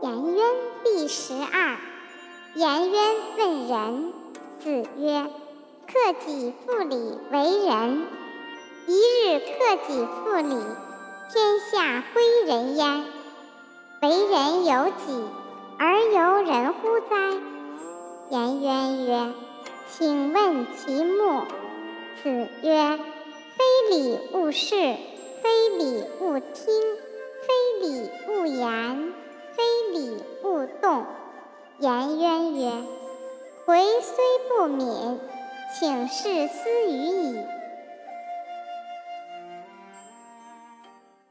颜渊第十二。颜渊问仁，子曰：“克己复礼为仁。一日克己复礼，天下归仁焉。为人有己，而由人乎哉？”颜渊曰：“请问其目。”子曰：“非礼勿视，非礼勿听，非礼勿言，”颜渊曰：“回虽不敏，请事斯语矣。”